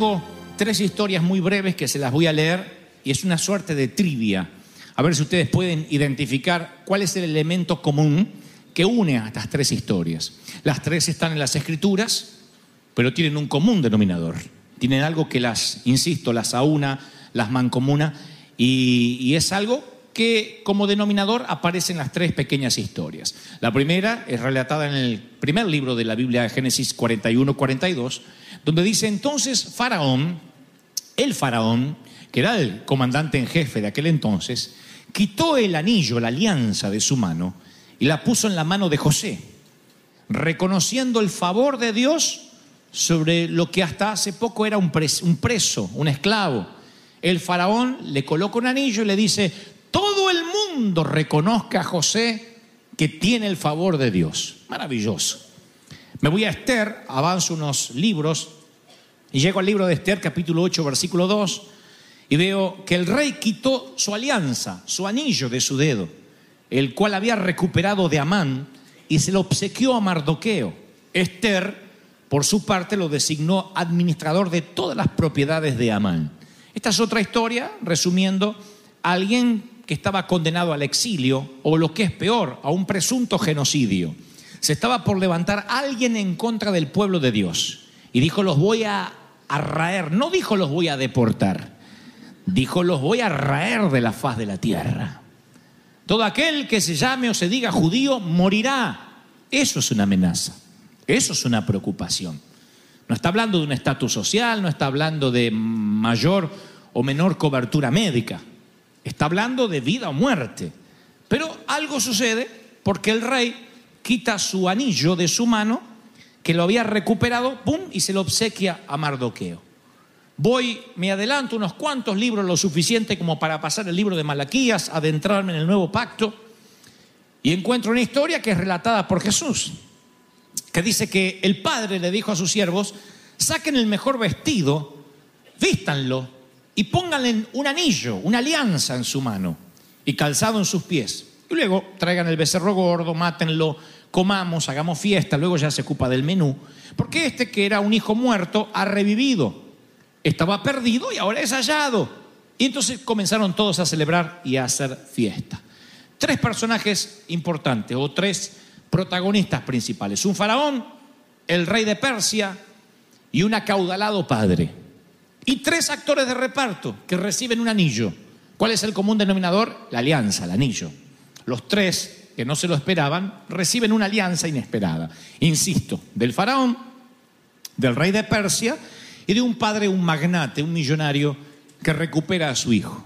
tengo tres historias muy breves que se las voy a leer y es una suerte de trivia. A ver si ustedes pueden identificar cuál es el elemento común que une a estas tres historias. Las tres están en las escrituras, pero tienen un común denominador. Tienen algo que las, insisto, las aúna, las mancomuna y, y es algo que como denominador aparece en las tres pequeñas historias. La primera es relatada en el primer libro de la Biblia Génesis 41-42, donde dice entonces Faraón, el faraón, que era el comandante en jefe de aquel entonces, quitó el anillo, la alianza de su mano, y la puso en la mano de José, reconociendo el favor de Dios sobre lo que hasta hace poco era un, pres- un preso, un esclavo. El faraón le coloca un anillo y le dice, reconozca a José que tiene el favor de Dios. Maravilloso. Me voy a Esther, avanzo unos libros y llego al libro de Esther, capítulo 8, versículo 2, y veo que el rey quitó su alianza, su anillo de su dedo, el cual había recuperado de Amán, y se lo obsequió a Mardoqueo. Esther, por su parte, lo designó administrador de todas las propiedades de Amán. Esta es otra historia, resumiendo, alguien que estaba condenado al exilio, o lo que es peor, a un presunto genocidio. Se estaba por levantar alguien en contra del pueblo de Dios. Y dijo, los voy a, a raer. No dijo, los voy a deportar. Dijo, los voy a raer de la faz de la tierra. Todo aquel que se llame o se diga judío morirá. Eso es una amenaza. Eso es una preocupación. No está hablando de un estatus social, no está hablando de mayor o menor cobertura médica. Está hablando de vida o muerte. Pero algo sucede porque el rey quita su anillo de su mano, que lo había recuperado, ¡pum! y se lo obsequia a Mardoqueo. Voy, me adelanto unos cuantos libros, lo suficiente como para pasar el libro de Malaquías, adentrarme en el nuevo pacto, y encuentro una historia que es relatada por Jesús, que dice que el padre le dijo a sus siervos, saquen el mejor vestido, vístanlo y pónganle un anillo, una alianza en su mano y calzado en sus pies. Y luego traigan el becerro gordo, mátenlo, comamos, hagamos fiesta, luego ya se ocupa del menú, porque este que era un hijo muerto ha revivido, estaba perdido y ahora es hallado. Y entonces comenzaron todos a celebrar y a hacer fiesta. Tres personajes importantes o tres protagonistas principales. Un faraón, el rey de Persia y un acaudalado padre. Y tres actores de reparto que reciben un anillo. ¿Cuál es el común denominador? La alianza, el anillo. Los tres, que no se lo esperaban, reciben una alianza inesperada. Insisto, del faraón, del rey de Persia y de un padre, un magnate, un millonario que recupera a su hijo.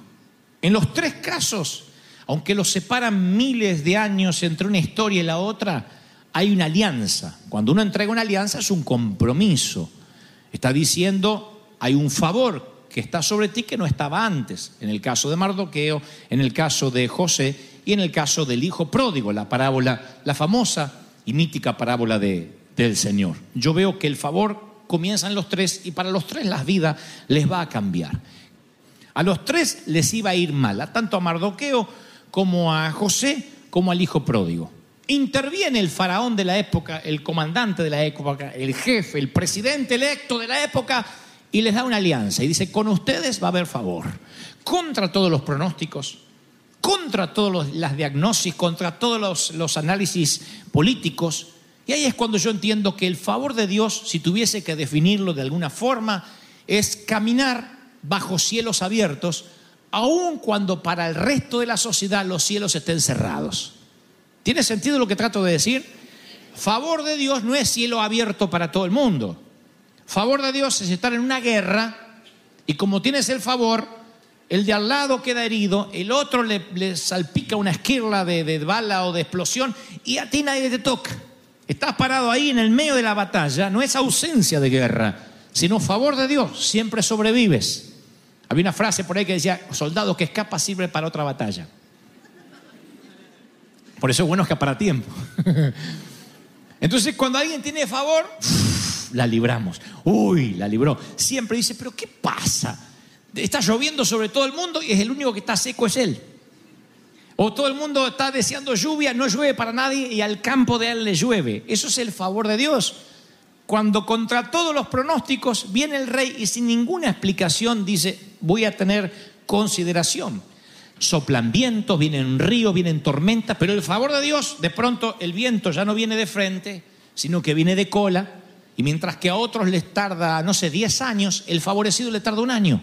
En los tres casos, aunque los separan miles de años entre una historia y la otra, hay una alianza. Cuando uno entrega una alianza es un compromiso. Está diciendo, hay un favor que está sobre ti que no estaba antes. En el caso de Mardoqueo, en el caso de José y en el caso del hijo pródigo, la parábola, la famosa y mítica parábola de, del Señor. Yo veo que el favor comienza en los tres y para los tres la vida les va a cambiar. A los tres les iba a ir mal, tanto a Mardoqueo como a José como al hijo pródigo. Interviene el faraón de la época, el comandante de la época, el jefe, el presidente electo de la época, y les da una alianza y dice, con ustedes va a haber favor. Contra todos los pronósticos, contra todas las diagnosis, contra todos los, los análisis políticos. Y ahí es cuando yo entiendo que el favor de Dios, si tuviese que definirlo de alguna forma, es caminar bajo cielos abiertos, aun cuando para el resto de la sociedad los cielos estén cerrados. ¿Tiene sentido lo que trato de decir? Favor de Dios no es cielo abierto para todo el mundo. Favor de Dios es estar en una guerra y como tienes el favor, el de al lado queda herido, el otro le, salpica una esquirla de, de bala o de explosión y a ti nadie te toca. Estás parado ahí en el medio de la batalla, no es ausencia de guerra, sino favor de Dios, siempre sobrevives. Había una frase por ahí que decía, soldado que escapa sirve para otra batalla. Por eso es bueno escapar a tiempo. Entonces, cuando alguien tiene favor, la libramos. Uy, la libró. Siempre dice, pero ¿qué pasa? Está lloviendo sobre todo el mundo y es el único que está seco es él. O todo el mundo está deseando lluvia, no llueve para nadie y al campo de él le llueve. Eso es el favor de Dios. Cuando contra todos los pronósticos viene el rey y sin ninguna explicación dice, voy a tener consideración. Soplan vientos, vienen un río, vienen tormentas, pero el favor de Dios, de pronto el viento ya no viene de frente, sino que viene de cola, y mientras que a otros les tarda, no sé, 10 años, el favorecido le tarda un año.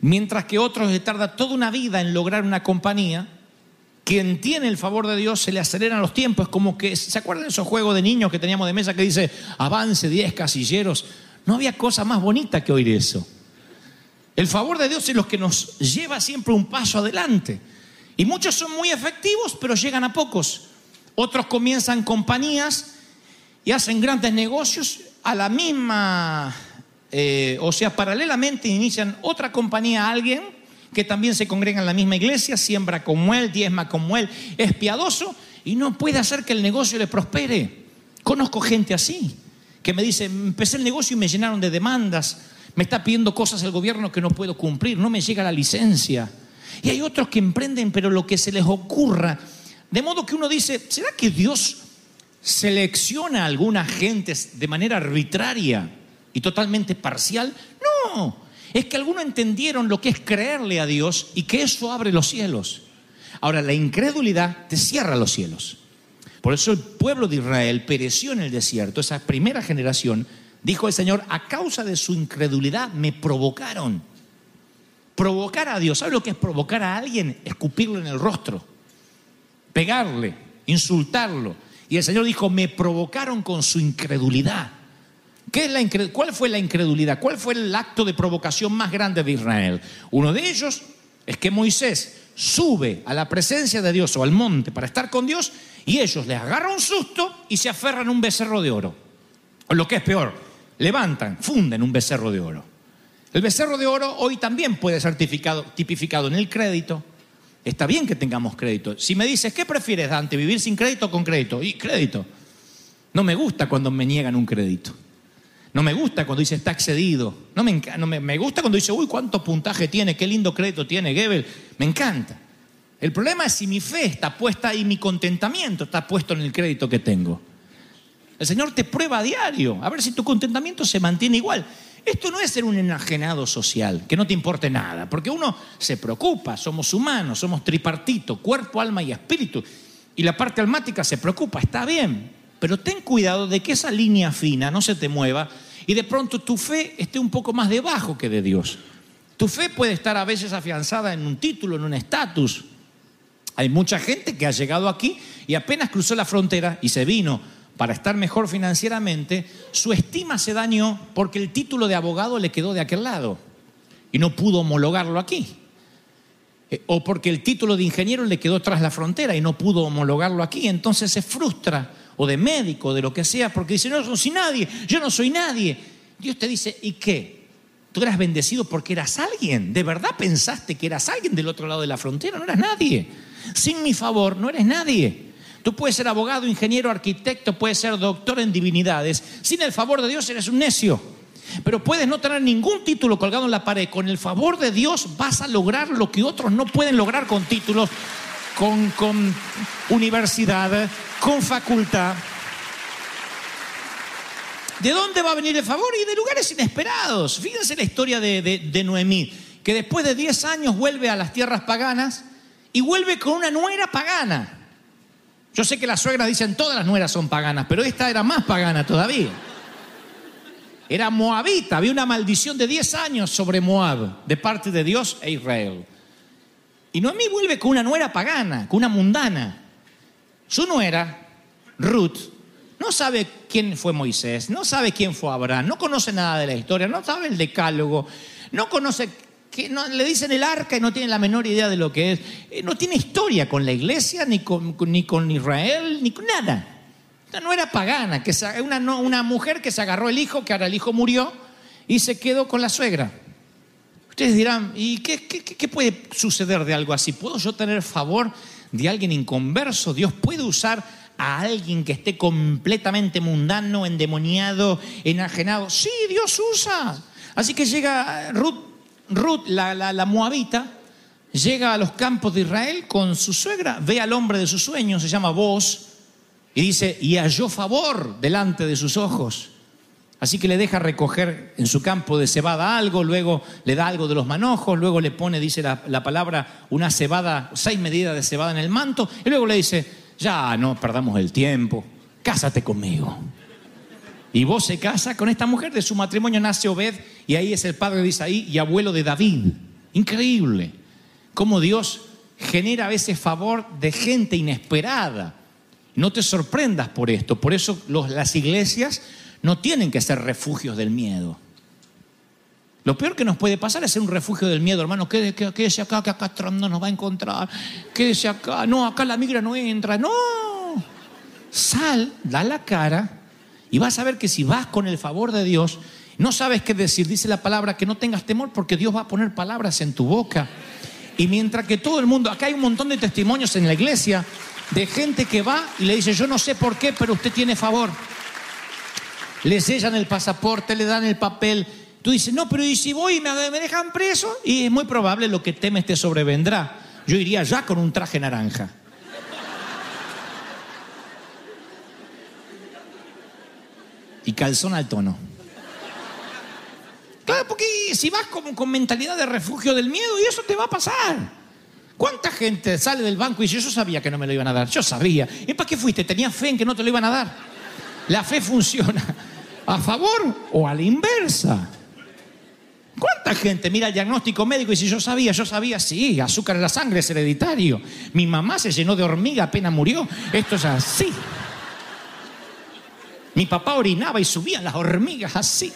Mientras que a otros les tarda toda una vida en lograr una compañía, quien tiene el favor de Dios se le aceleran los tiempos. Es como que, ¿se acuerdan de esos juegos de niños que teníamos de mesa que dice avance 10 casilleros? No había cosa más bonita que oír eso. El favor de Dios es lo que nos lleva siempre un paso adelante. Y muchos son muy efectivos, pero llegan a pocos. Otros comienzan compañías y hacen grandes negocios a la misma, eh, o sea, paralelamente inician otra compañía a alguien que también se congrega en la misma iglesia, siembra como él, diezma como él, es piadoso y no puede hacer que el negocio le prospere. Conozco gente así, que me dice, empecé el negocio y me llenaron de demandas, me está pidiendo cosas el gobierno que no puedo cumplir, no me llega la licencia. Y hay otros que emprenden, pero lo que se les ocurra. De modo que uno dice, ¿será que Dios selecciona a algunas gentes de manera arbitraria y totalmente parcial? No, es que algunos entendieron lo que es creerle a Dios y que eso abre los cielos. Ahora, la incredulidad te cierra los cielos. Por eso el pueblo de Israel pereció en el desierto, esa primera generación, dijo el Señor, a causa de su incredulidad me provocaron. Provocar a Dios, ¿sabe lo que es provocar a alguien? Escupirlo en el rostro, pegarle, insultarlo. Y el Señor dijo, me provocaron con su incredulidad. ¿Qué es la incred- ¿Cuál fue la incredulidad? ¿Cuál fue el acto de provocación más grande de Israel? Uno de ellos es que Moisés sube a la presencia de Dios o al monte para estar con Dios y ellos les agarran un susto y se aferran a un becerro de oro. O lo que es peor, levantan, funden un becerro de oro. El becerro de oro hoy también puede ser tipificado en el crédito. Está bien que tengamos crédito. Si me dices, ¿qué prefieres, Dante? ¿Vivir sin crédito o con crédito? Y crédito. No me gusta cuando me niegan un crédito. No me gusta cuando dice está excedido. No me, no me, gusta cuando dice, uy, cuánto puntaje tiene, qué lindo crédito tiene Gebel. Me encanta. El problema es si mi fe está puesta y mi contentamiento está puesto en el crédito que tengo. El Señor te prueba a diario, a ver si tu contentamiento se mantiene igual. Esto no es ser un enajenado social, que no te importe nada, porque uno se preocupa, somos humanos, somos tripartito, cuerpo, alma y espíritu. Y la parte almática se preocupa, está bien, pero ten cuidado de que esa línea fina no se te mueva y de pronto tu fe esté un poco más debajo que de Dios. Tu fe puede estar a veces afianzada en un título, en un estatus, hay mucha gente que ha llegado aquí y apenas cruzó la frontera y se vino para estar mejor financieramente, su estima se dañó porque el título de abogado le quedó de aquel lado y no pudo homologarlo aquí. Eh, O porque el título de ingeniero le quedó tras la frontera y no pudo homologarlo aquí. Entonces se frustra, o de médico, de lo que sea, porque dice, no, no soy nadie, yo no soy nadie. Dios te dice, ¿y qué? Tú eras bendecido porque eras alguien. ¿De verdad pensaste que eras alguien del otro lado de la frontera? No eras nadie. Sin mi favor, no eres nadie. Tú puedes ser abogado, ingeniero, arquitecto, puedes ser doctor en divinidades. Sin el favor de Dios eres un necio. Pero puedes no tener ningún título colgado en la pared. Con el favor de Dios vas a lograr lo que otros no pueden lograr con títulos, con, universidad, con facultad. ¿De dónde va a venir el favor? Y de lugares inesperados. Fíjense la historia de, de- de Noemí, que después de 10 años vuelve a las tierras paganas y vuelve con una nuera pagana. Yo sé que las suegras dicen todas las nueras son paganas, pero esta era más pagana todavía. Era moabita, había una maldición de 10 años sobre Moab de parte de Dios e Israel. Y Noemí vuelve con una nuera pagana, con una mundana. Su nuera, Ruth, no sabe quién fue Moisés, no sabe quién fue Abraham, no conoce nada de la historia, no sabe el decálogo, no conoce, no, le dicen el arca y no tiene la menor idea de lo que es. Eh, No tiene historia con la iglesia, ni con, ni con Israel, ni con nada. No era pagana, que una, no- una mujer que se agarró el hijo, que ahora el hijo murió y se quedó con la suegra. Ustedes dirán, ¿y qué- qué- qué puede suceder de algo así? ¿Puedo yo tener favor de alguien inconverso? ¿Dios puede usar a alguien que esté completamente mundano, endemoniado, enajenado? Sí, Dios usa. Así que llega Ruth, Ruth la, la- la moabita, llega a los campos de Israel con su suegra, ve al hombre de sus sueños, se llama Boz, y dice, y halló favor delante de sus ojos. Así que le deja recoger en su campo de cebada algo, luego le da algo de los manojos, luego le pone, dice la, la palabra, una cebada, seis medidas de cebada en el manto, y luego le dice, ya no perdamos el tiempo, cásate conmigo. Y vos se casa con esta mujer, de su matrimonio nace Obed, y ahí es el padre de Isaí y abuelo de David. Increíble. Cómo Dios genera a veces favor de gente inesperada. No te sorprendas por esto. Por eso las iglesias no tienen que ser refugios del miedo. Lo peor que nos puede pasar es ser un refugio del miedo, hermano. Quédese, qué- quédese acá, que acá atrás no nos va a encontrar. Quédese acá. No, acá la migra no entra. No. Sal, da la cara y vas a ver que si vas con el favor de Dios, no sabes qué decir. Dice la palabra que no tengas temor porque Dios va a poner palabras en tu boca. Y mientras que todo el mundo, acá hay un montón de testimonios en la iglesia de gente que va y le dice, yo no sé por qué, pero usted tiene favor. Le sellan el pasaporte, le dan el papel. Tú dices, no, pero ¿y si voy y me, me dejan preso? Y es muy probable lo que temes te sobrevendrá. Yo iría ya con un traje naranja. Y calzón al tono. Si vas como con mentalidad de refugio del miedo, y eso te va a pasar. ¿Cuánta gente sale del banco y dice, yo sabía que no me lo iban a dar? Yo sabía. ¿Y para qué fuiste? ¿Tenías fe en que no te lo iban a dar? La fe funciona a favor o a la inversa. ¿Cuánta gente mira el diagnóstico médico y dice, yo sabía, yo sabía, sí, azúcar en la sangre es hereditario. Mi mamá se llenó de hormiga apenas murió. Esto es así. Mi papá orinaba y subían las hormigas así.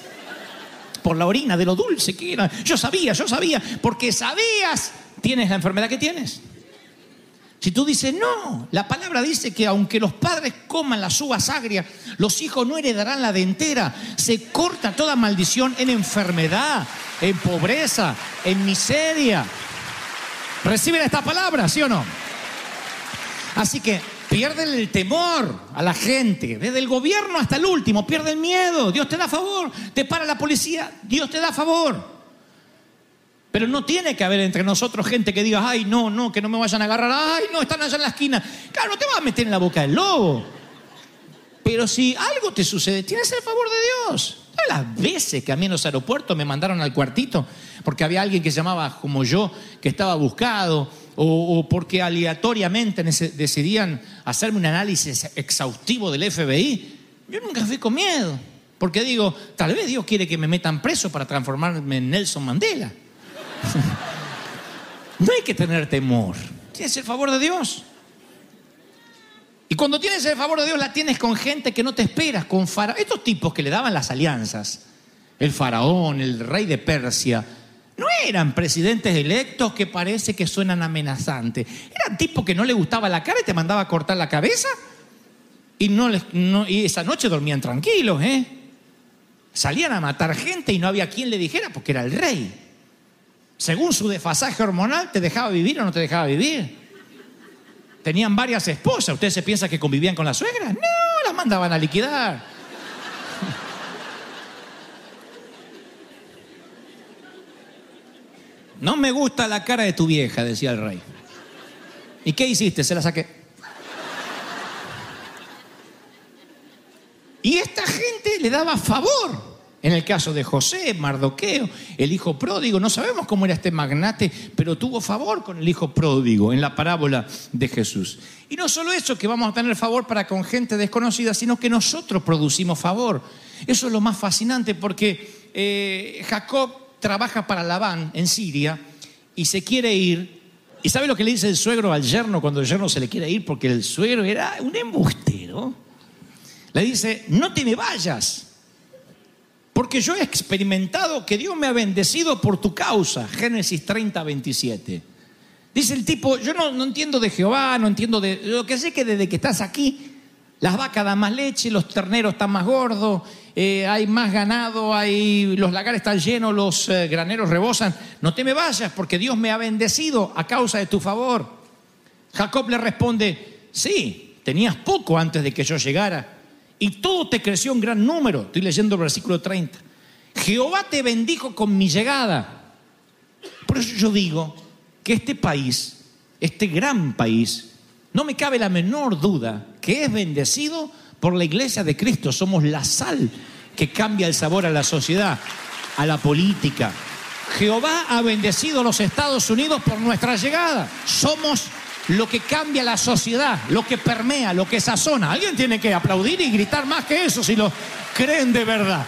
Por la orina de lo dulce que era. Yo sabía, yo sabía, porque sabías, tienes la enfermedad que tienes. Si tú dices, no, la palabra dice que aunque los padres coman las uvas agrias, los hijos no heredarán la dentera. Se corta toda maldición en enfermedad, en pobreza, en miseria. ¿Reciben esta palabra, sí o no? Así que pierden el temor a la gente, desde el gobierno hasta el último, pierden miedo. Dios te da favor, te para la policía, Dios te da favor. Pero no tiene que haber entre nosotros gente que diga, ay, no, no, que no me vayan a agarrar, ay, no, están allá en la esquina. Claro, no te vas a meter en la boca del lobo. Pero si algo te sucede, tienes el favor de Dios. ¿Sabes las veces que a mí en los aeropuertos me mandaron al cuartito porque había alguien que llamaba como yo, que estaba buscado, o, porque aleatoriamente decidían hacerme un análisis exhaustivo del FBI? Yo nunca fui con miedo. Porque digo, tal vez Dios quiere que me metan preso para transformarme en Nelson Mandela. No hay que tener temor. Tienes el favor de Dios. Y cuando tienes el favor de Dios, la tienes con gente que no te esperas, con faraón. Estos tipos que le daban las alianzas, el faraón, el rey de Persia, no eran presidentes electos que parece que suenan amenazantes. Eran tipos que no le gustaba la cara y te mandaba a cortar la cabeza. Y, no les- no- y esa noche dormían tranquilos, ¿eh? Salían a matar gente y no había quien le dijera porque era el rey. Según su desfasaje hormonal, ¿te dejaba vivir o no te dejaba vivir? Tenían varias esposas. ¿Usted se piensa que convivían con la suegra? No, las mandaban a liquidar. No me gusta la cara de tu vieja, decía el rey. ¿Y qué hiciste? Se la saqué. Y esta gente le daba favor. En el caso de José, Mardoqueo, el hijo pródigo, no sabemos cómo era este magnate, pero tuvo favor con el hijo pródigo en la parábola de Jesús. Y no solo eso, que vamos a tener favor para con gente desconocida, sino que nosotros producimos favor. Eso es lo más fascinante porque eh, Jacob trabaja para Labán en Siria y se quiere ir. ¿Y sabe lo que le dice el suegro al yerno cuando el yerno se le quiere ir? Porque el suegro era un embustero. Le dice, no te me vayas porque yo he experimentado que Dios me ha bendecido por tu causa. Génesis 30, 27. Dice el tipo, yo no, no entiendo de Jehová, no entiendo de... Lo que sé es que desde que estás aquí, las vacas dan más leche, los terneros están más gordos, eh, hay más ganado, hay, los lagares están llenos, los eh, graneros rebosan. No te me vayas porque Dios me ha bendecido a causa de tu favor. Jacob le responde, sí, tenías poco antes de que yo llegara y todo te creció en gran número. Estoy leyendo el versículo 30. Jehová te bendijo con mi llegada. Por eso yo digo que este país, este gran país, no me cabe la menor duda que es bendecido por la iglesia de Cristo. Somos la sal que cambia el sabor a la sociedad, a la política. Jehová ha bendecido a los Estados Unidos por nuestra llegada. Somos lo que cambia la sociedad, lo que permea, lo que sazona. Alguien tiene que aplaudir y gritar más que eso si lo creen de verdad.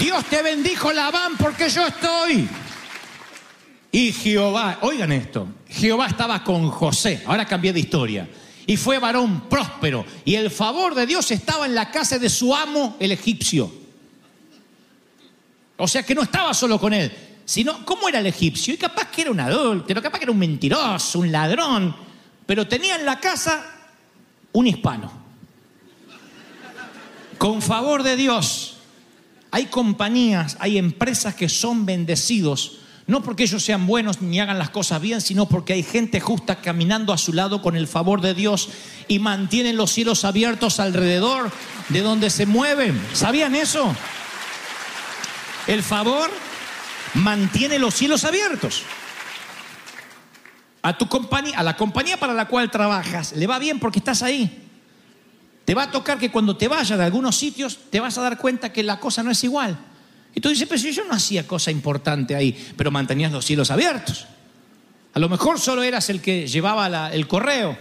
Dios te bendijo Labán porque yo estoy. Y Jehová, oigan esto, Jehová estaba con José, ahora cambié de historia, y fue varón próspero, y el favor de Dios estaba en la casa de su amo, el egipcio. O sea que no estaba solo con él, sino cómo era el egipcio. Y capaz que era un adúltero, capaz que era un mentiroso, un ladrón, pero tenía en la casa un hispano. Con favor de Dios, hay compañías, hay empresas que son bendecidos, no porque ellos sean buenos ni hagan las cosas bien, sino porque hay gente justa caminando a su lado con el favor de Dios y mantienen los cielos abiertos alrededor de donde se mueven. ¿Sabían eso? El favor mantiene los cielos abiertos. A tu compañía, a la compañía para la cual trabajas, le va bien porque estás ahí. Te va a tocar que cuando te vayas de algunos sitios te vas a dar cuenta que la cosa no es igual. Y tú dices, pero si yo no hacía cosa importante ahí, pero mantenías los cielos abiertos. A lo mejor solo eras el que llevaba el correo.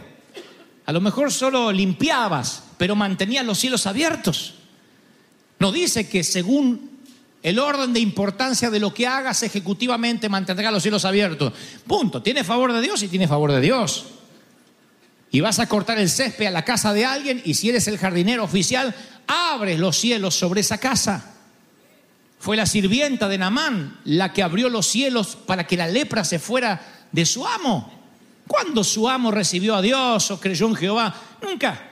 A lo mejor solo limpiabas, pero mantenías los cielos abiertos. No dice que según el orden de importancia de lo que hagas ejecutivamente mantendrá los cielos abiertos. Punto. Tiene favor de Dios y tiene favor de Dios. Y vas a cortar el césped a la casa de alguien y si eres el jardinero oficial, abres los cielos sobre esa casa. Fue la sirvienta de Namán la que abrió los cielos para que la lepra se fuera de su amo. ¿Cuándo su amo recibió a Dios o creyó en Jehová? Nunca.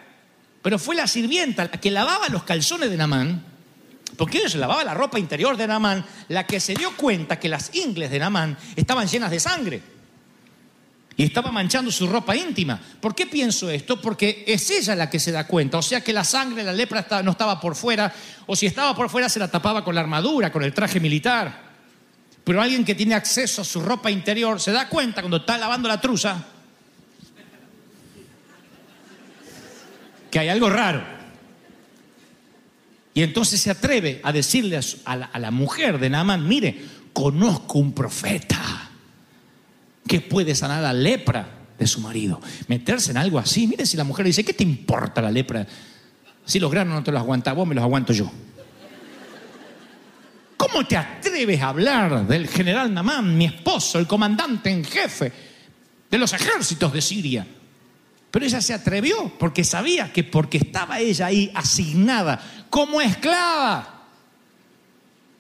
Pero fue la sirvienta la que lavaba los calzones de Namán, porque ella se lavaba la ropa interior de Namán, la que se dio cuenta que las ingles de Namán estaban llenas de sangre. Y estaba manchando su ropa íntima. ¿Por qué pienso esto? Porque es ella la que se da cuenta. O sea que la sangre, la lepra no estaba por fuera, o si estaba por fuera se la tapaba con la armadura, con el traje militar. Pero alguien que tiene acceso a su ropa interior se da cuenta cuando está lavando la truza que hay algo raro. Y entonces se atreve a decirle a la mujer de Naamán, mire, conozco un profeta puede sanar la lepra de su marido. Meterse en algo así, mire si la mujer dice, ¿qué te importa la lepra? Si los granos no te los aguanta vos, me los aguanto yo. ¿Cómo te atreves a hablar del general Namán, mi esposo, el comandante en jefe de los ejércitos de Siria? Pero ella se atrevió porque sabía que porque estaba ella ahí asignada como esclava.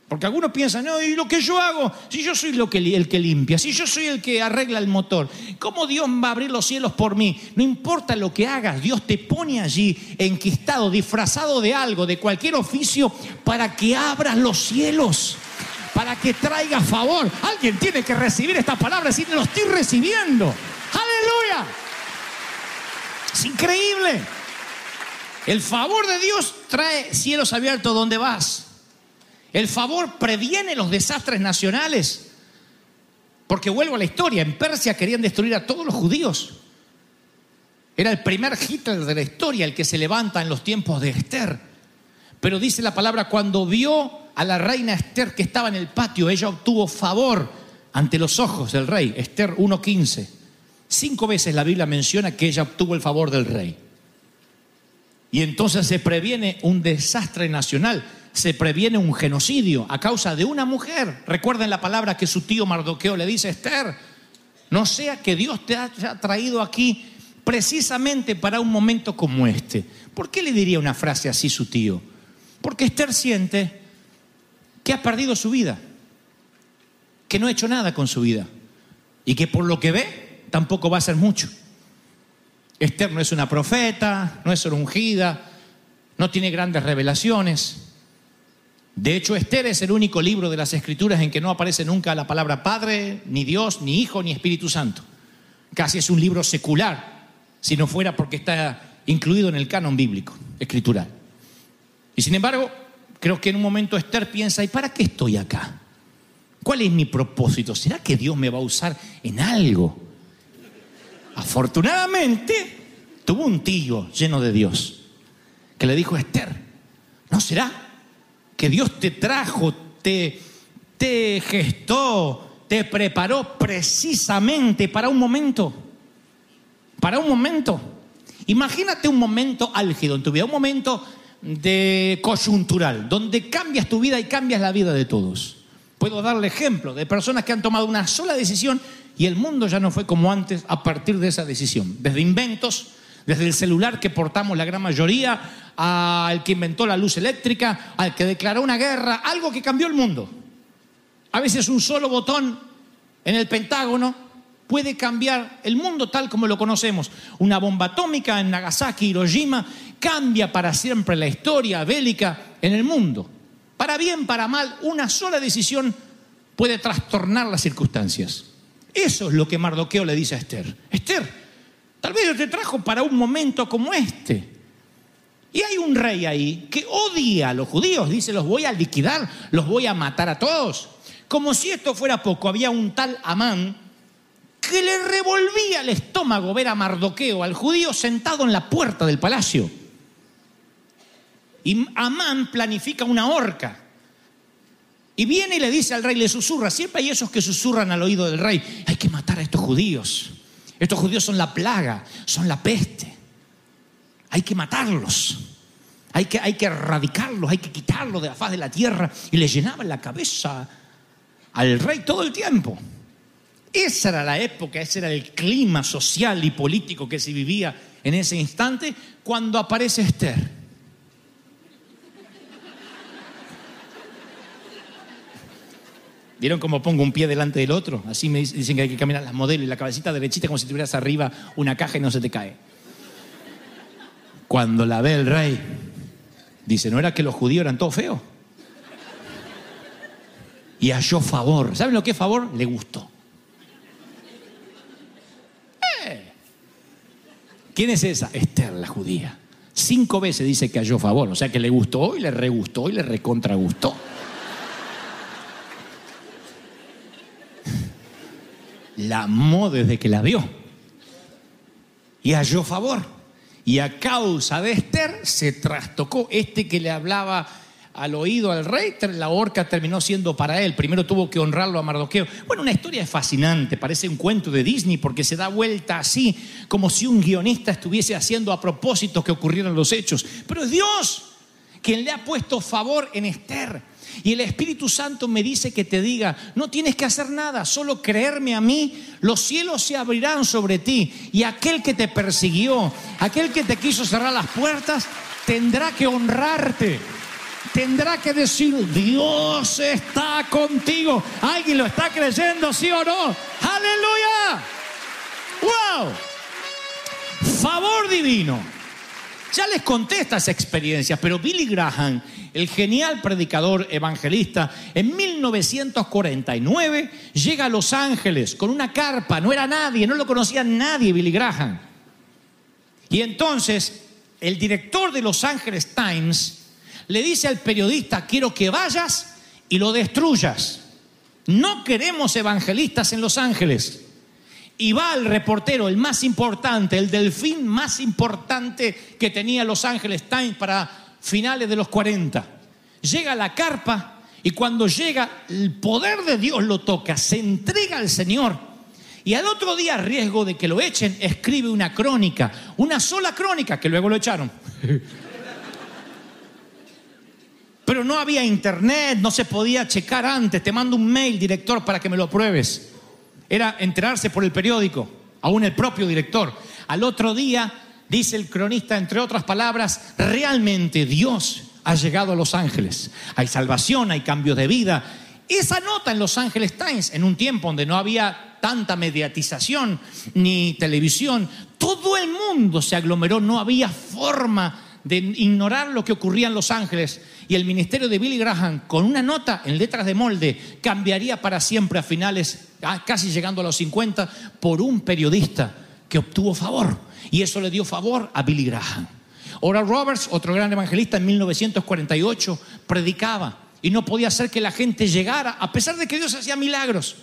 Porque algunos piensan, no, ¿y lo que yo hago? Si yo soy el que limpia, si yo soy el que arregla el motor, ¿cómo Dios va a abrir los cielos por mí? No importa lo que hagas, Dios te pone allí enquistado, disfrazado de algo, de cualquier oficio, para que abras los cielos, para que traiga favor. Alguien tiene que recibir esta palabra, decir, lo estoy recibiendo. Aleluya. Es increíble. El favor de Dios trae cielos abiertos donde vas. El favor previene los desastres nacionales. Porque vuelvo a la historia, en Persia querían destruir a todos los judíos. Era el primer Hitler de la historia el que se levanta en los tiempos de Esther. Pero dice la palabra, cuando vio a la reina Esther que estaba en el patio, ella obtuvo favor ante los ojos del rey. Esther 1.15. Cinco veces la Biblia menciona que ella obtuvo el favor del rey. Y entonces se previene un desastre nacional, se previene un genocidio a causa de una mujer. Recuerden la palabra que su tío Mardoqueo le dice, Esther, no sea que Dios te haya traído aquí precisamente para un momento como este. ¿Por qué le diría una frase así su tío? Porque Esther siente que ha perdido su vida, que no ha hecho nada con su vida y que por lo que ve tampoco va a ser mucho. Esther no es una profeta, no es una ungida, no tiene grandes revelaciones. De hecho, Esther es el único libro de las Escrituras en que no aparece nunca la palabra Padre, ni Dios, ni Hijo, ni Espíritu Santo. Casi es un libro secular, si no fuera porque está incluido en el canon bíblico, escritural. Y sin embargo, creo que en un momento Esther piensa, ¿y para qué estoy acá? ¿Cuál es mi propósito? ¿Será que Dios me va a usar en algo? Afortunadamente, tuvo un tío lleno de Dios que le dijo a Esther, ¿no será que Dios te trajo, te, te gestó, te preparó precisamente para un momento? Para un momento. Imagínate un momento álgido en tu vida, un momento de coyuntural, donde cambias tu vida y cambias la vida de todos. Puedo darle ejemplo de personas que han tomado una sola decisión y el mundo ya no fue como antes a partir de esa decisión. Desde inventos, desde el celular que portamos la gran mayoría, al que inventó la luz eléctrica, al que declaró una guerra, algo que cambió el mundo. A veces un solo botón en el Pentágono puede cambiar el mundo tal como lo conocemos. Una bomba atómica en Nagasaki, Hiroshima, cambia para siempre la historia bélica en el mundo. Para bien, para mal, una sola decisión puede trastornar las circunstancias. Eso es lo que Mardoqueo le dice a Esther. Esther, tal vez yo te trajo para un momento como este. Y hay un rey ahí que odia a los judíos, dice, los voy a liquidar, los voy a matar a todos. Como si esto fuera poco, había un tal Amán que le revolvía el estómago ver a Mardoqueo, al judío, sentado en la puerta del palacio. Y Amán planifica una horca. Y viene y le dice al rey, le susurra, siempre hay esos que susurran al oído del rey, hay que matar a estos judíos. Estos judíos son la plaga, son la peste. Hay que matarlos. Hay que, hay que erradicarlos, hay que quitarlos de la faz de la tierra. Y le llenaban la cabeza al rey todo el tiempo. Esa era la época, ese era el clima social y político que se vivía en ese instante cuando aparece Esther. ¿Vieron cómo pongo un pie delante del otro? Así me dicen que hay que caminar las modelos y la cabecita derechita como si tuvieras arriba una caja y no se te cae. Cuando la ve el rey, dice, ¿no era que los judíos eran todos feos? Y halló favor. ¿Saben lo que es favor? Le gustó. Eh. ¿Quién es esa? Esther, la judía. Cinco veces dice que halló favor, o sea que le gustó y le regustó y le recontragustó. La amó desde que la vio. Y halló favor. Y a causa de Esther se trastocó. Este que le hablaba al oído al rey, la horca terminó siendo para él. Primero tuvo que honrarlo a Mardoqueo. Bueno, una historia fascinante, parece un cuento de Disney porque se da vuelta así, como si un guionista estuviese haciendo a propósito que ocurrieran los hechos. Pero es Dios quien le ha puesto favor en Esther. Y el Espíritu Santo me dice que te diga, no tienes que hacer nada, solo creerme a mí, los cielos se abrirán sobre ti y aquel que te persiguió, aquel que te quiso cerrar las puertas, tendrá que honrarte. Tendrá que decir, Dios está contigo. ¿Alguien lo está creyendo, sí o no? Aleluya. ¡Wow! Favor divino. Ya les conté estas experiencias, pero Billy Graham el genial predicador evangelista, en 1949 llega a Los Ángeles con una carpa, no era nadie, no lo conocía nadie Billy Graham. Y entonces el director de Los Ángeles Times le dice al periodista, quiero que vayas y lo destruyas. No queremos evangelistas en Los Ángeles. Y va el reportero, el más importante, el delfín más importante que tenía Los Ángeles Times para finales de los 40. Llega a la carpa y cuando llega el poder de Dios lo toca, se entrega al Señor. Y al otro día, a riesgo de que lo echen, escribe una crónica, una sola crónica, que luego lo echaron. Pero no había internet, no se podía checar antes. Te mando un mail, director, para que me lo pruebes. Era enterarse por el periódico, aún el propio director. Al otro día, dice el cronista, entre otras palabras, realmente Dios ha llegado a Los Ángeles. Hay salvación, hay cambio de vida. Esa nota en Los Angeles Times, en un tiempo donde no había tanta mediatización ni televisión, todo el mundo se aglomeró, no había forma de ignorar lo que ocurría en Los Ángeles y el ministerio de Billy Graham con una nota en letras de molde cambiaría para siempre a finales, casi llegando a los 50, por un periodista que obtuvo favor y eso le dio favor a Billy Graham. Oral Roberts, otro gran evangelista en 1948, predicaba y no podía hacer que la gente llegara a pesar de que Dios hacía milagros.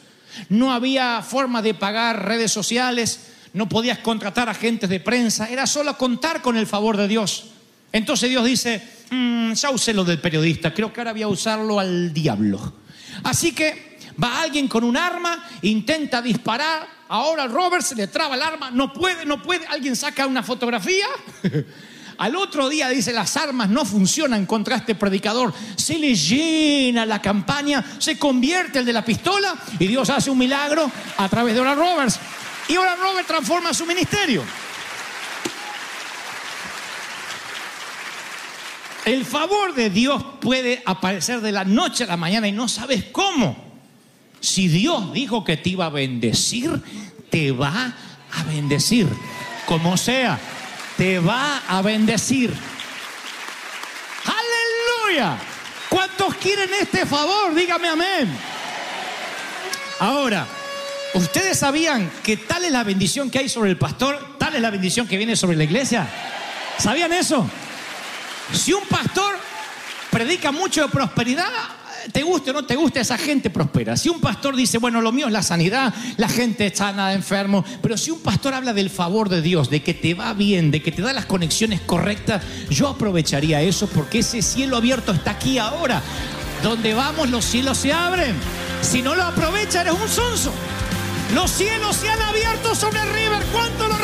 No había forma de pagar redes sociales, no podías contratar agentes de prensa, era solo contar con el favor de Dios. Entonces Dios dice, "Mm, ya usé lo del periodista, creo que ahora voy a usarlo al diablo. Así que va alguien con un arma, intenta disparar, ahora Robert se le traba el arma, no puede, no puede, alguien saca una fotografía. Al otro día dice, las armas no funcionan contra este predicador. Se le llena la campaña, se convierte el de la pistola y Dios hace un milagro a través de Oral Roberts. Y Oral Roberts transforma su ministerio. El favor de Dios puede aparecer de la noche a la mañana y no sabes cómo. Si Dios dijo que te iba a bendecir, te va a bendecir. Como sea, te va a bendecir. Aleluya. ¿Cuántos quieren este favor? Dígame amén. Ahora, ¿ustedes sabían que tal es la bendición que hay sobre el pastor? Tal es la bendición que viene sobre la iglesia. ¿Sabían eso? Si un pastor predica mucho de prosperidad, te guste o no te guste, esa gente prospera. Si un pastor dice, bueno, lo mío es la sanidad, la gente está nada enfermo, pero si un pastor habla del favor de Dios, de que te va bien, de que te da las conexiones correctas, yo aprovecharía eso porque ese cielo abierto está aquí ahora. Donde vamos, los cielos se abren. Si no lo aprovechas, eres un sonso. Los cielos se han abierto sobre el river. ¿Cuánto lo